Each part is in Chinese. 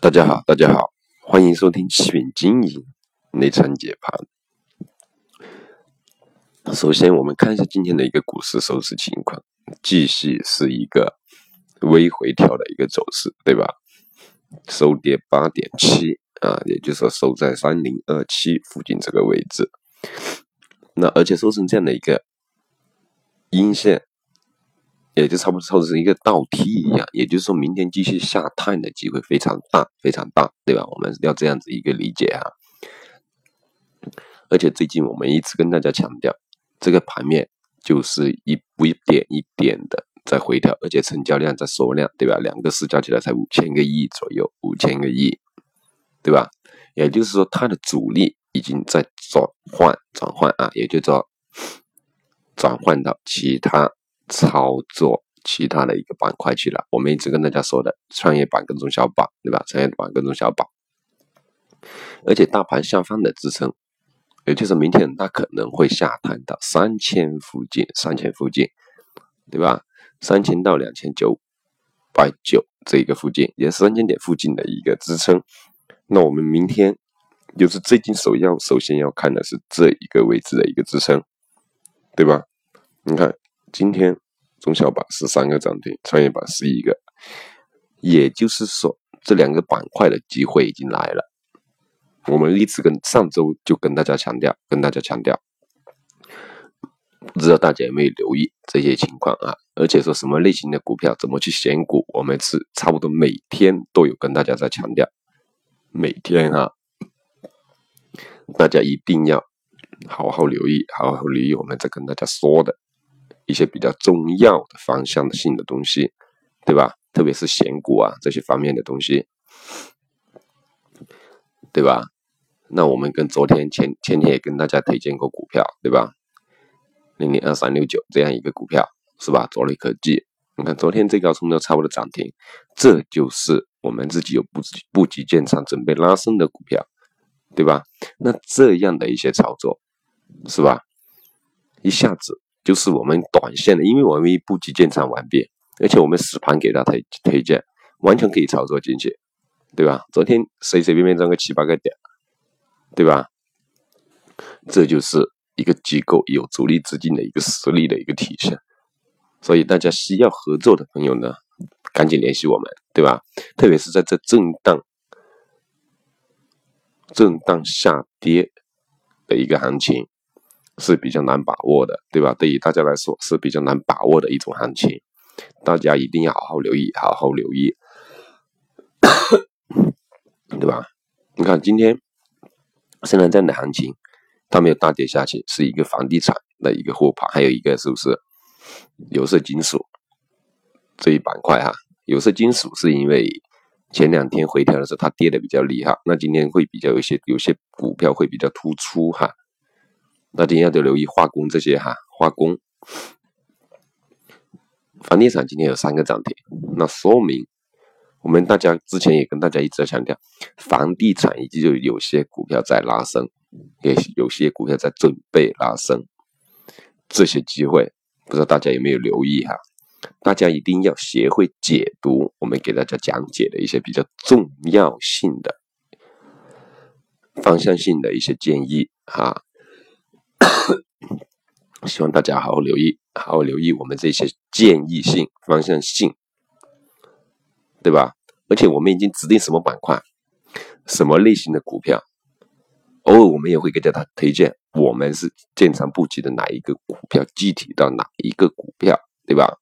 大家好，大家好，欢迎收听七品经营内参解盘。首先，我们看一下今天的一个股市收市情况，继续是一个微回调的一个走势，对吧？收跌八点七啊，也就是说收在三零二七附近这个位置。那而且收成这样的一个阴线。也就差不多凑成一个倒梯一样，也就是说明天继续下探的机会非常大，非常大，对吧？我们要这样子一个理解啊。而且最近我们一直跟大家强调，这个盘面就是一步一点一点的在回调，而且成交量在缩量，对吧？两个市加起来才五千个亿左右，五千个亿，对吧？也就是说它的主力已经在转换转换啊，也就是说转换到其他。操作其他的一个板块去了，我们一直跟大家说的创业板跟中小板，对吧？创业板跟中小板，而且大盘下方的支撑，也就是明天它可能会下探到三千附近，三千附近，对吧？三千到两千九百九这一个附近，也是三千点附近的一个支撑。那我们明天就是最近首要首先要看的是这一个位置的一个支撑，对吧？你看。今天中小板十三个涨停，创业板十一个，也就是说这两个板块的机会已经来了。我们一直跟上周就跟大家强调，跟大家强调，不知道大家有没有留意这些情况啊？而且说什么类型的股票怎么去选股，我们是差不多每天都有跟大家在强调，每天啊，大家一定要好好留意，好好留意我们在跟大家说的。一些比较重要的方向性的东西，对吧？特别是选股啊这些方面的东西，对吧？那我们跟昨天前前天也跟大家推荐过股票，对吧？零零二三六九这样一个股票是吧？卓瑞科技，你看昨天最高冲到差不多涨停，这就是我们自己有布布局建仓准备拉升的股票，对吧？那这样的一些操作是吧？一下子。就是我们短线的，因为我们布局建仓完毕，而且我们实盘给他推推荐，完全可以操作进去，对吧？昨天随随便便涨个七八个点，对吧？这就是一个机构有主力资金的一个实力的一个体现。所以大家需要合作的朋友呢，赶紧联系我们，对吧？特别是在这震荡、震荡下跌的一个行情。是比较难把握的，对吧？对于大家来说是比较难把握的一种行情，大家一定要好好留意，好好留意，对吧？你看今天现在这样的行情，它没有大跌下去，是一个房地产的一个护盘，还有一个是不是有色金属这一板块哈？有色金属是因为前两天回调的时候它跌的比较厉害，那今天会比较有些有些股票会比较突出哈。那今天要留意化工这些哈，化工、房地产今天有三个涨停，那说明我们大家之前也跟大家一直在强调，房地产以及就有些股票在拉升，也有些股票在准备拉升，这些机会不知道大家有没有留意哈？大家一定要学会解读我们给大家讲解的一些比较重要性的方向性的一些建议哈。希望大家好好留意，好好留意我们这些建议性、方向性，对吧？而且我们已经指定什么板块、什么类型的股票，偶尔我们也会给大家推荐，我们是建仓布局的哪一个股票，具体到哪一个股票，对吧？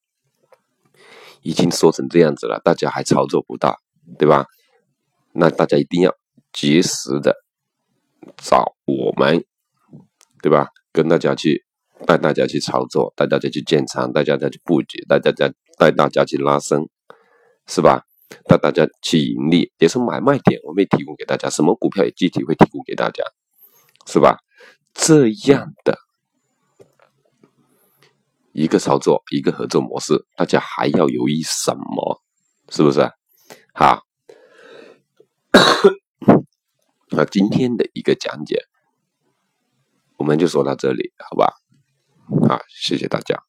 已经说成这样子了，大家还操作不到，对吧？那大家一定要及时的找我们。对吧？跟大家去带大家去操作，带大家去建仓，带大家去布局，带大家带大家去拉升，是吧？带大家去盈利，也是买卖点，我们也提供给大家，什么股票也具体会提供给大家，是吧？这样的一个操作，一个合作模式，大家还要犹豫什么？是不是？好，那今天的一个讲解。我们就说到这里，好吧？好，谢谢大家。